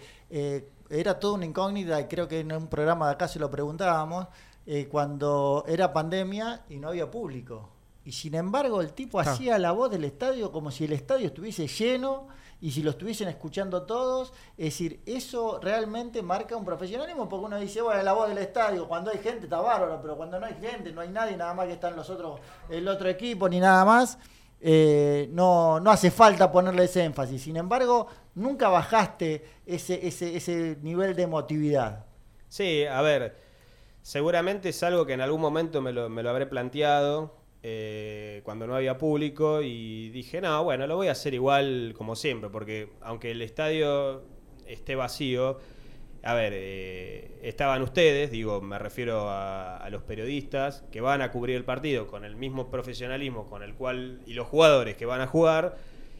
era toda una incógnita y creo que en un programa de acá se lo preguntábamos eh, cuando era pandemia y no había público. Y sin embargo el tipo Claro. hacía la voz del estadio como si el estadio estuviese lleno y si lo estuviesen escuchando todos. Es decir, eso realmente marca un profesionalismo porque uno dice, bueno, la voz del estadio, cuando hay gente está bárbaro, pero cuando no hay gente, no hay nadie, nada más que están los otros, el otro equipo ni nada más. eh, no, no hace falta ponerle ese énfasis. Sin embargo, nunca bajaste ese, ese, ese nivel de emotividad. Sí, a ver, seguramente es algo que en algún momento me lo, me lo habré planteado eh, cuando no había público y dije, no, bueno, lo voy a hacer igual como siempre, porque aunque el estadio esté vacío, a ver, eh, estaban ustedes, digo, me refiero a, a los periodistas que van a cubrir el partido con el mismo profesionalismo con el cual, y los jugadores que van a jugar,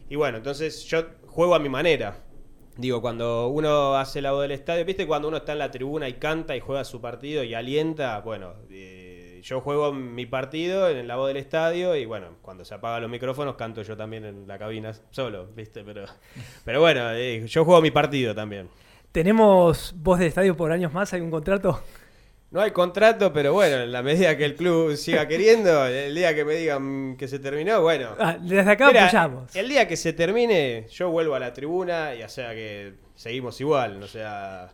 y bueno, entonces yo juego a mi manera. Digo, cuando uno hace la voz del estadio, ¿viste? Cuando uno está en la tribuna y canta y juega su partido y alienta, bueno, eh, yo juego mi partido en la voz del estadio y bueno, cuando se apagan los micrófonos canto yo también en la cabina solo, ¿viste? Pero, pero bueno, eh, yo juego mi partido también. ¿Tenemos voz del estadio por años más? ¿Hay un contrato? No hay contrato, pero bueno, en la medida que el club siga queriendo, el día que me digan que se terminó, bueno. Ah, desde acá Mira, apoyamos. El día que se termine, yo vuelvo a la tribuna y o sea que seguimos igual, o sea...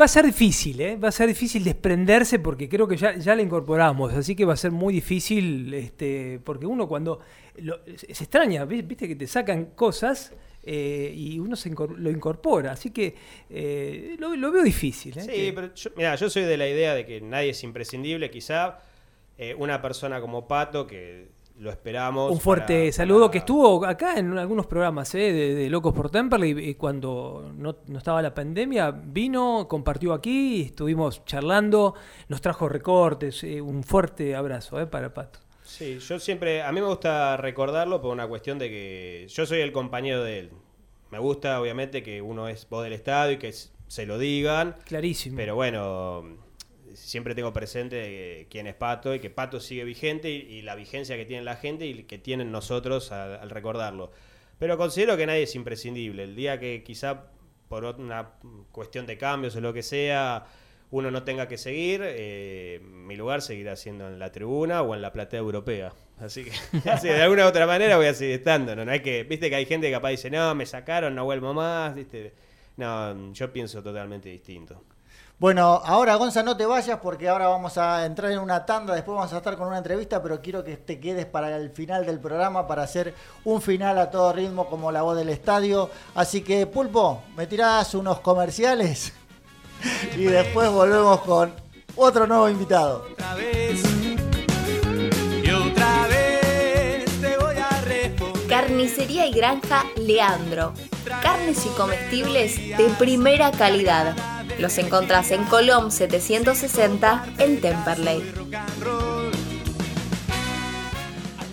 Va a ser difícil, ¿eh? Va a ser difícil desprenderse porque creo que ya, ya la incorporamos, así que va a ser muy difícil, este, porque uno cuando lo- se extraña, ¿vi- viste que te sacan cosas eh, y uno se lo incorpora, así que eh, lo, lo veo difícil. ¿eh? Sí, Que- pero yo, mira, yo soy de la idea de que nadie es imprescindible, quizá una persona como Pato, que lo esperamos. Un fuerte para- saludo para- que estuvo acá en algunos programas ¿eh? de, de Locos por Temperley y cuando no, no estaba la pandemia vino, compartió aquí, estuvimos charlando, nos trajo recortes, eh, un fuerte abrazo ¿eh? para Pato. Sí, yo siempre, a mí me gusta recordarlo por una cuestión de que yo soy el compañero de él. Me gusta, obviamente, que uno es voz del estadio y que se lo digan. Clarísimo. Pero bueno, siempre tengo presente quién es Pato y que Pato sigue vigente y, y la vigencia que tiene la gente y que tienen nosotros al, al recordarlo. Pero considero que nadie es imprescindible. El día que quizá por una cuestión de cambios o lo que sea, uno no tenga que seguir, eh, mi lugar seguirá siendo en la tribuna o en la platea europea. Así que de alguna u otra manera voy a seguir estando. No, hay que, viste que hay gente que capaz dice, no, me sacaron, no vuelvo más. No, yo pienso totalmente distinto. Bueno, ahora Gonza, no te vayas porque ahora vamos a entrar en una tanda, después vamos a estar con una entrevista, pero quiero que te quedes para el final del programa, para hacer un final a todo ritmo como la voz del estadio. Así que, Pulpo, me tirás unos comerciales y después volvemos con otro nuevo invitado. Otra vez y otra vez te voy a responder. Carnicería y Granja Leandro. Carnes y comestibles de primera calidad. Los encontrás en Colom 760 en Temperley.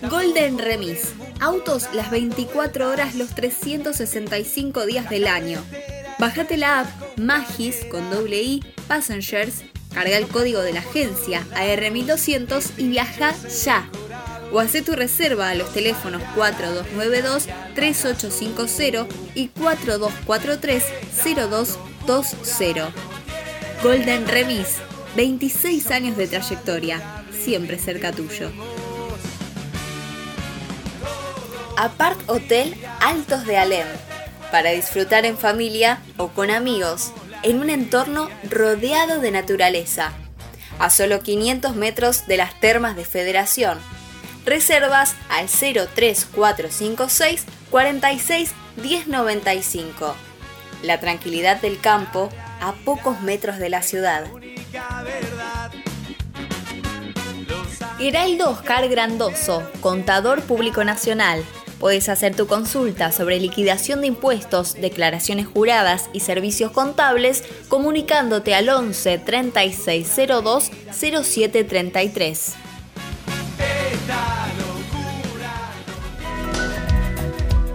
Golden Remis. Autos las 24 horas los 365 días del año. Bájate la app Magis con doble I Passengers, carga el código de la agencia AR1200 y viaja ya. O hace tu reserva a los teléfonos 4292-3850 y 4243-0220. Golden Remis, 26 años de trayectoria, siempre cerca tuyo. Apart Hotel Altos de Alem, para disfrutar en familia o con amigos, en un entorno rodeado de naturaleza, a solo 500 metros de las termas de Federación. Reservas al 03456 46 1095. La tranquilidad del campo a pocos metros de la ciudad. Heraldo Oscar Grandoso, contador público nacional. Puedes hacer tu consulta sobre liquidación de impuestos, declaraciones juradas y servicios contables comunicándote al 11 3602 0733.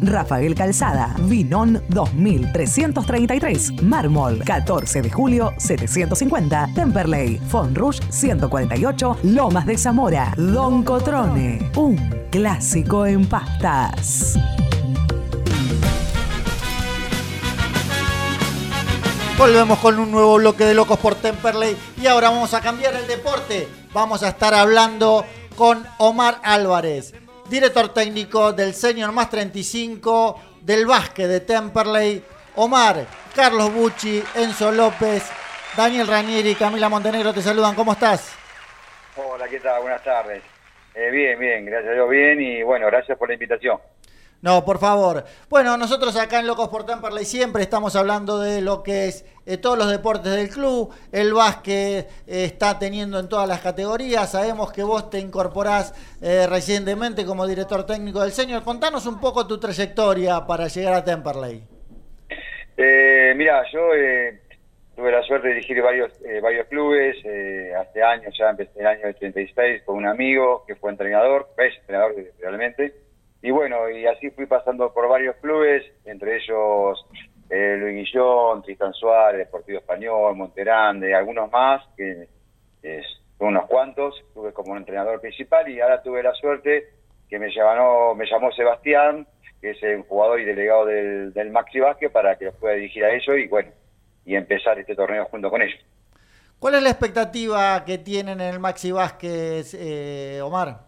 Rafael Calzada, Vinón 2333, Mármol 14 de julio 750, Temperley, Fonrush 148, Lomas de Zamora, Don Cotrone, un clásico en pastas. Volvemos con un nuevo bloque de Locos por Temperley y ahora vamos a cambiar el deporte. Vamos a estar hablando con Omar Álvarez, director técnico del Senior Más 35 del básquet de Temperley. Omar, Carlos Bucci, Enzo López, Daniel Ranieri Camila Montenegro te saludan. ¿Cómo estás? Hola, ¿qué tal? Buenas tardes. Eh, bien, bien, gracias a Dios, bien y bueno, gracias por la invitación. No, por favor. Bueno, nosotros acá en Locos por Temperley siempre estamos hablando de lo que es eh, todos los deportes del club. El básquet eh, está teniendo en todas las categorías. Sabemos que vos te incorporás eh, recientemente como director técnico del Señor. Contanos un poco tu trayectoria para llegar a Temperley. Eh, mira, yo eh, tuve la suerte de dirigir varios varios clubes. hace años, ya empecé en el año 86 con un amigo que fue entrenador, es entrenador realmente. Y bueno, y así fui pasando por varios clubes, entre ellos eh, Luis Guillón, Tristan Suárez, Deportivo Español, Monterande, algunos más, que es, unos cuantos, tuve como entrenador principal y ahora tuve la suerte que me llamó, me llamó Sebastián, que es el jugador y delegado del, del Maxi Vázquez, para que los pueda dirigir a ellos y bueno, y empezar este torneo junto con ellos. ¿Cuál es la expectativa que tienen en el Maxi Vázquez, eh, Omar?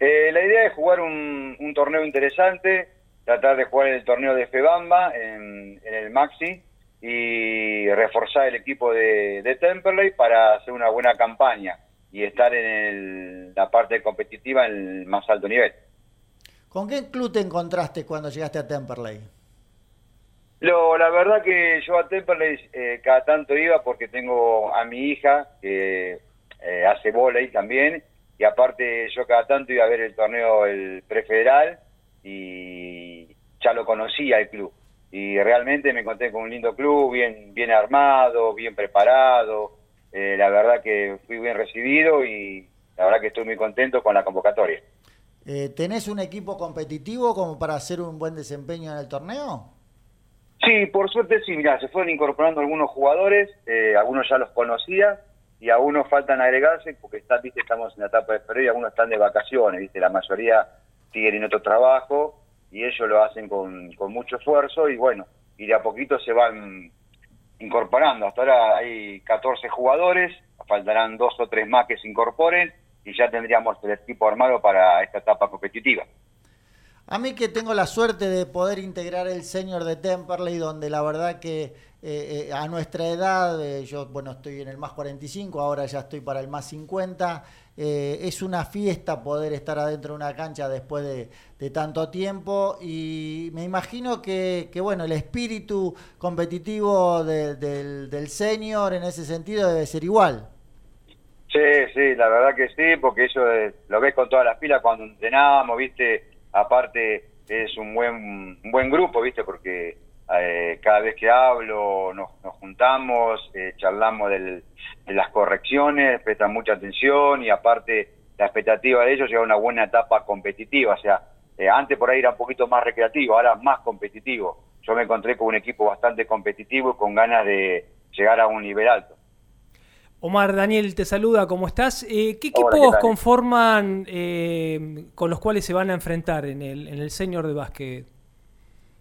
Eh, la idea es jugar un, un torneo interesante, tratar de jugar el torneo de Febamba en, en el Maxi y reforzar el equipo de, de Temperley para hacer una buena campaña y estar en el- la parte competitiva en el más alto nivel. ¿Con qué club te encontraste cuando llegaste a Temperley? Lo, la verdad que yo a Temperley eh, cada tanto iba porque tengo a mi hija que eh, hace volei también y aparte yo cada tanto iba a ver el torneo el prefederal y ya lo conocía el club. Y realmente me encontré con un lindo club bien bien armado bien preparado. Eh, la verdad que fui bien recibido y la verdad que estoy muy contento con la convocatoria. Eh, ¿Tenés un equipo competitivo como para hacer un buen desempeño en el torneo? Sí, por suerte sí, mira, se fueron incorporando algunos jugadores, eh, algunos ya los conocía y algunos faltan agregarse porque está, viste, estamos en la etapa de febrero y algunos están de vacaciones, viste, la mayoría siguen en otro trabajo y ellos lo hacen con, con mucho esfuerzo y bueno, y de a poquito se van incorporando. Hasta ahora hay 14 jugadores, faltarán dos o tres más que se incorporen y ya tendríamos el equipo armado para esta etapa competitiva. A mí que tengo la suerte de poder integrar el senior de Temperley, donde la verdad que eh, eh, a nuestra edad, eh, yo bueno estoy en el más 45, ahora ya estoy para el más 50, eh, es una fiesta poder estar adentro de una cancha después de, tanto tiempo y me imagino que, que, bueno el espíritu competitivo de- del, del senior en ese sentido debe ser igual. Sí, sí, la verdad que sí, porque eso lo ves con todas las pilas cuando entrenamos, ¿viste? Aparte es un buen buen grupo, ¿viste? Porque eh, cada vez que hablo nos, nos juntamos, eh, charlamos de las correcciones, prestan mucha atención y aparte la expectativa de ellos llega una buena etapa competitiva, o sea, eh, antes por ahí era un poquito más recreativo, ahora más competitivo. Yo me encontré con un equipo bastante competitivo y con ganas de llegar a un nivel alto. Omar, Daniel te saluda, ¿cómo estás? Eh, ¿Qué Hola, equipos conforman eh, con los cuales se van a enfrentar en el, en el senior de básquet?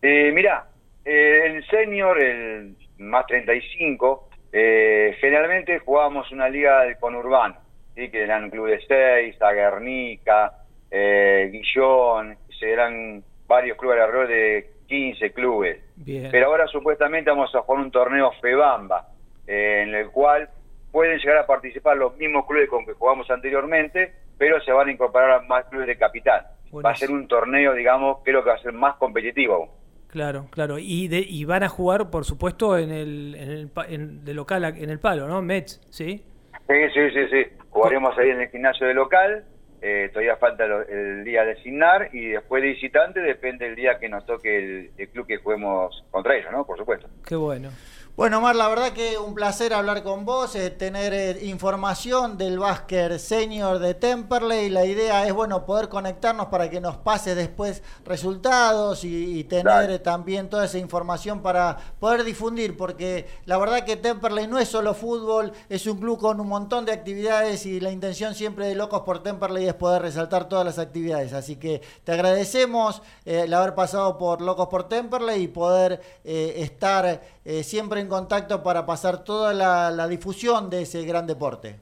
Eh, mira, eh, el senior, el más 35, eh, generalmente jugábamos una liga de conurbano, ¿sí? que eran club de seis, Guernica, eh, Guillón, se eran varios clubes alrededor de 15 clubes. Bien. Pero ahora supuestamente vamos a jugar un torneo FEBAMBA, en el cual pueden llegar a participar los mismos clubes con que jugamos anteriormente, pero se van a incorporar a más clubes de capital. Va a ser un torneo, digamos, creo que va a ser más competitivo. Claro, claro. Y, de, y van a jugar, por supuesto, en el, en el en- de local en el palo, ¿no? Mets, ¿sí? Sí, sí, sí, sí. Jugaremos ahí en el gimnasio de local. eh, todavía falta lo- el día de asignar y después de visitante depende del día que nos toque el, el club que juguemos contra ellos, ¿no? Por supuesto. Qué bueno. Bueno, Mar, la verdad que un placer hablar con vos, eh, tener eh, información del básquet senior de Temperley. La idea es, bueno, poder conectarnos para que nos pase después resultados y, y tener eh, también toda esa información para poder difundir, porque la verdad que Temperley no es solo fútbol, es un club con un montón de actividades y la intención siempre de Locos por Temperley es poder resaltar todas las actividades. Así que te agradecemos el haber pasado por Locos por Temperley y poder estar eh, siempre en contacto para pasar toda la, difusión de ese gran deporte.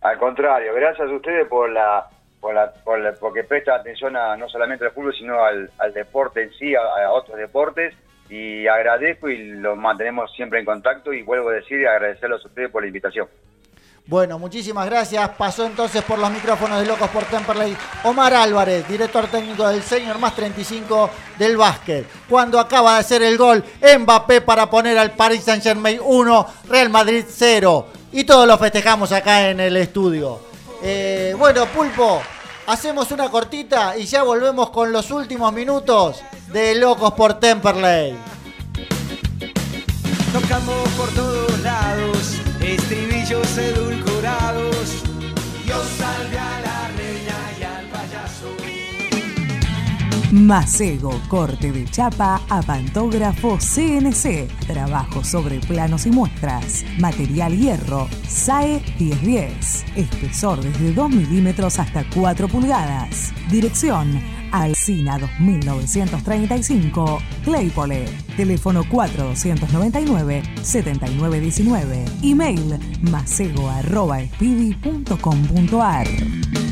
Al contrario, gracias a ustedes por la, por la, por la- porque prestan atención a, no solamente al fútbol, sino al, deporte en sí, a, a otros deportes. Y agradezco y los mantenemos siempre en contacto. Y vuelvo a decir agradecerles a ustedes por la invitación. Bueno, muchísimas gracias. Pasó entonces por los micrófonos de Locos por Temperley Omar Álvarez, director técnico del Senior más 35 del básquet. Cuando acaba de hacer el gol Mbappé para poner al Paris Saint Germain 1, Real Madrid 0. Y todos lo festejamos acá en el estudio. Eh, bueno, Pulpo, hacemos una cortita y ya volvemos con los últimos minutos de Locos por Temperley. Tocamos por todos lados, estribillos edulcorados. Dios salve a la reina y al payaso. Macego, corte de chapa a pantógrafo CNC. Trabajo sobre planos y muestras. Material hierro, SAE 1010. Espesor desde 2 milímetros hasta 4 pulgadas. Dirección Alcina 2935, Claypole. Teléfono 4299-7919. Email macego.espidi.com.ar.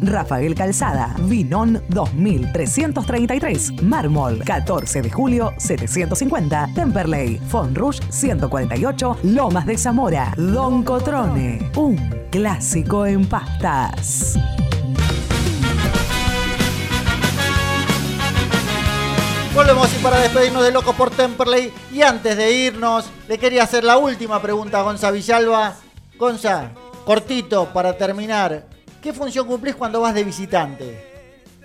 Rafael Calzada, Vinón 2333, Mármol 14 de julio 750, Temperley, Fonrush 148, Lomas de Zamora, Don Cotrone, un clásico en pastas. Volvemos y para despedirnos de Locos por Temperley. Y antes de irnos, le quería hacer la última pregunta a Gonza Villalba. Gonza, cortito para terminar. ¿Qué función cumplís cuando vas de visitante?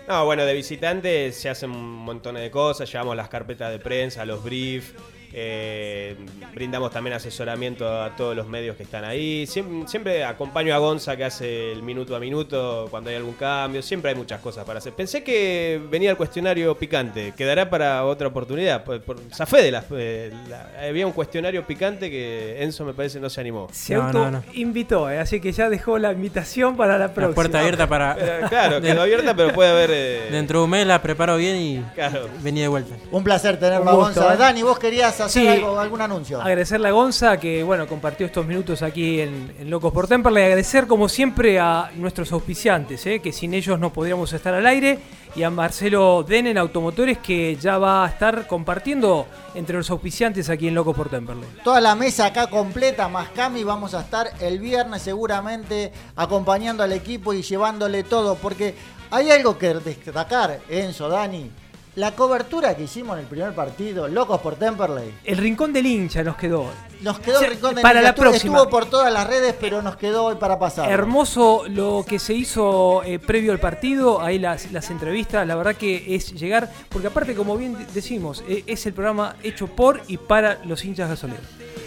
No, bueno, de visitantes se hacen un montón de cosas, llevamos las carpetas de prensa, los briefs, Eh, brindamos también asesoramiento a todos los medios que están ahí. Siempre, siempre acompaño a Gonza que hace el minuto a minuto cuando hay algún cambio. Siempre hay muchas cosas para hacer. Pensé que venía el cuestionario picante. Quedará para otra oportunidad. Por, por- zafé de las. eh, la- había un cuestionario picante que Enzo me parece no se animó. Se No, auto no, no. invitó, eh, así que ya dejó la invitación para la próxima. La puerta abierta para. Eh, claro, quedó abierta, pero puede haber. eh, Dentro de un mes la preparo bien y Claro. vení de vuelta. Un placer tenerlo Gonza. Dani, vos querías hacer Sí. algo, algún anuncio. Agradecerle a Gonza que bueno compartió estos minutos aquí en, en Locos por Temperley. Agradecer como siempre a nuestros auspiciantes, eh, que sin ellos no podríamos estar al aire. Y a Marcelo Denen Automotores que ya va a estar compartiendo entre los auspiciantes aquí en Locos por Temperley. Toda la mesa acá completa, más Cami, vamos a estar el viernes seguramente acompañando al equipo y llevándole todo, porque hay algo que destacar, Enzo, Dani. La cobertura que hicimos en el primer partido, Locos por Temperley, El rincón del hincha nos quedó. nos quedó el rincón de para la estuvo, próxima. estuvo por todas las redes, pero nos quedó hoy para pasar. Hermoso lo que se hizo eh, previo al partido, ahí las, las entrevistas, la verdad que es llegar, porque aparte como bien de- decimos, eh, es el programa hecho por y para los hinchas gasoleros.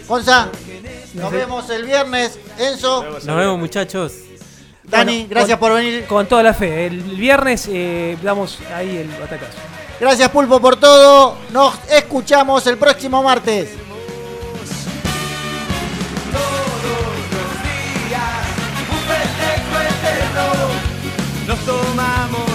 Gonza, nos Nos vemos el viernes. Enzo, Nos vemos, muchachos. Dani, Bueno, gracias con- por venir. Con toda la fe, el viernes eh, damos ahí el batacazo. Gracias Pulpo por todo. Nos escuchamos el próximo martes. Nos tomamos